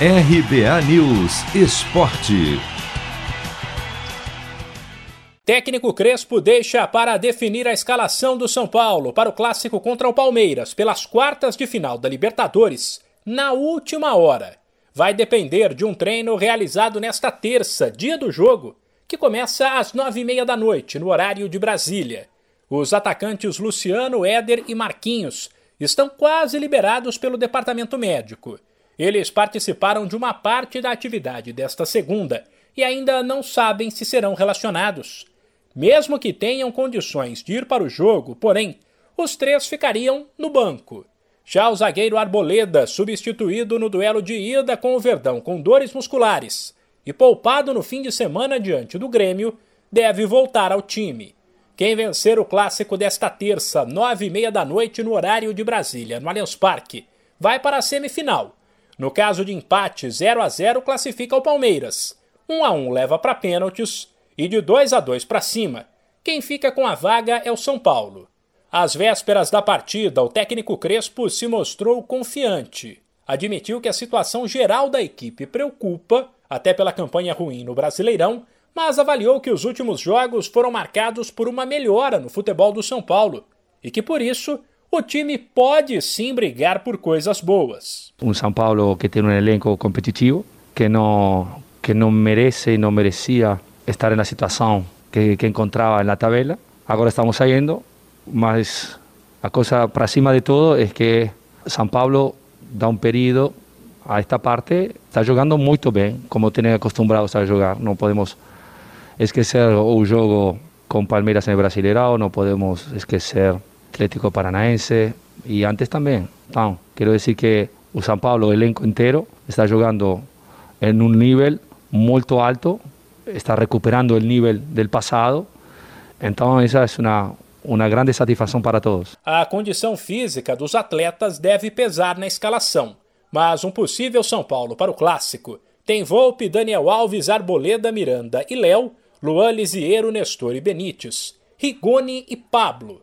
RBA News Esporte. Técnico Crespo deixa para definir a escalação do São Paulo para o clássico contra o Palmeiras pelas quartas de final da Libertadores na última hora. Vai depender de um treino realizado nesta terça, dia do jogo, que começa às nove e meia da noite, no horário de Brasília. Os atacantes Luciano, Éder e Marquinhos estão quase liberados pelo departamento médico. Eles participaram de uma parte da atividade desta segunda e ainda não sabem se serão relacionados. Mesmo que tenham condições de ir para o jogo, porém, os três ficariam no banco. Já o zagueiro Arboleda, substituído no duelo de ida com o Verdão com dores musculares e poupado no fim de semana diante do Grêmio, deve voltar ao time. Quem vencer o clássico desta terça, nove e meia da noite, no horário de Brasília, no Allianz Parque, vai para a semifinal. No caso de empate 0 a 0 classifica o Palmeiras. 1 a 1 leva para pênaltis e de 2 a 2 para cima. Quem fica com a vaga é o São Paulo. Às vésperas da partida, o técnico Crespo se mostrou confiante. Admitiu que a situação geral da equipe preocupa, até pela campanha ruim no Brasileirão, mas avaliou que os últimos jogos foram marcados por uma melhora no futebol do São Paulo e que por isso o time pode sim brigar por coisas boas. Um São Paulo que tem um elenco competitivo, que não que não merece e não merecia estar na situação que, que encontrava na tabela. Agora estamos saindo, mas a coisa para cima de todo é que São Paulo dá um período a esta parte, está jogando muito bem, como tem acostumbrados a jogar. Não podemos esquecer o jogo com Palmeiras no Brasileirão, não podemos esquecer Atlético Paranaense e antes também. Então, quero dizer que o São Paulo, o elenco inteiro, está jogando em um nível muito alto está recuperando o nível do passado. Então, essa é uma, uma grande satisfação para todos. A condição física dos atletas deve pesar na escalação, mas um possível São Paulo para o clássico tem Volpe, Daniel Alves, Arboleda, Miranda e Léo, Luan Lisiero, Nestor e Benítez, Rigoni e Pablo.